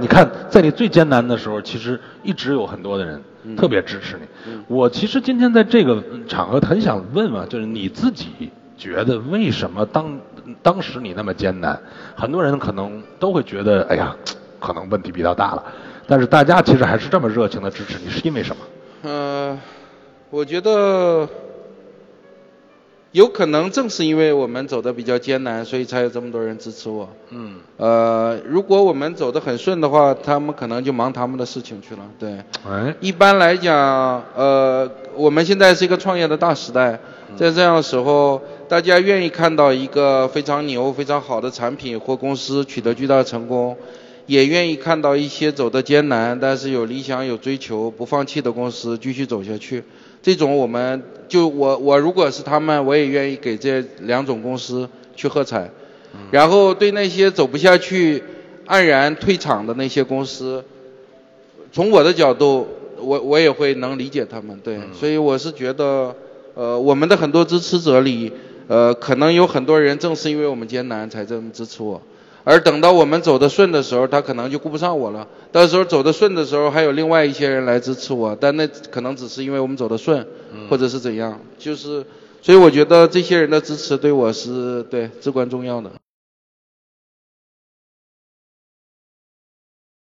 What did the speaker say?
你看，在你最艰难的时候，其实一直有很多的人特别支持你。我其实今天在这个场合很想问问，就是你自己觉得为什么当当时你那么艰难？很多人可能都会觉得，哎呀，可能问题比较大了。但是大家其实还是这么热情的支持你，是因为什么？呃，我觉得。有可能正是因为我们走的比较艰难，所以才有这么多人支持我。嗯。呃，如果我们走得很顺的话，他们可能就忙他们的事情去了。对。哎。一般来讲，呃，我们现在是一个创业的大时代，在这样的时候，大家愿意看到一个非常牛、非常好的产品或公司取得巨大的成功，也愿意看到一些走的艰难但是有理想、有追求、不放弃的公司继续走下去。这种我们就我我如果是他们，我也愿意给这两种公司去喝彩。然后对那些走不下去、黯然退场的那些公司，从我的角度，我我也会能理解他们。对，所以我是觉得，呃，我们的很多支持者里，呃，可能有很多人正是因为我们艰难才这么支持我。而等到我们走得顺的时候，他可能就顾不上我了。到时候走得顺的时候，还有另外一些人来支持我，但那可能只是因为我们走得顺，或者是怎样。就是，所以我觉得这些人的支持对我是对至关重要的。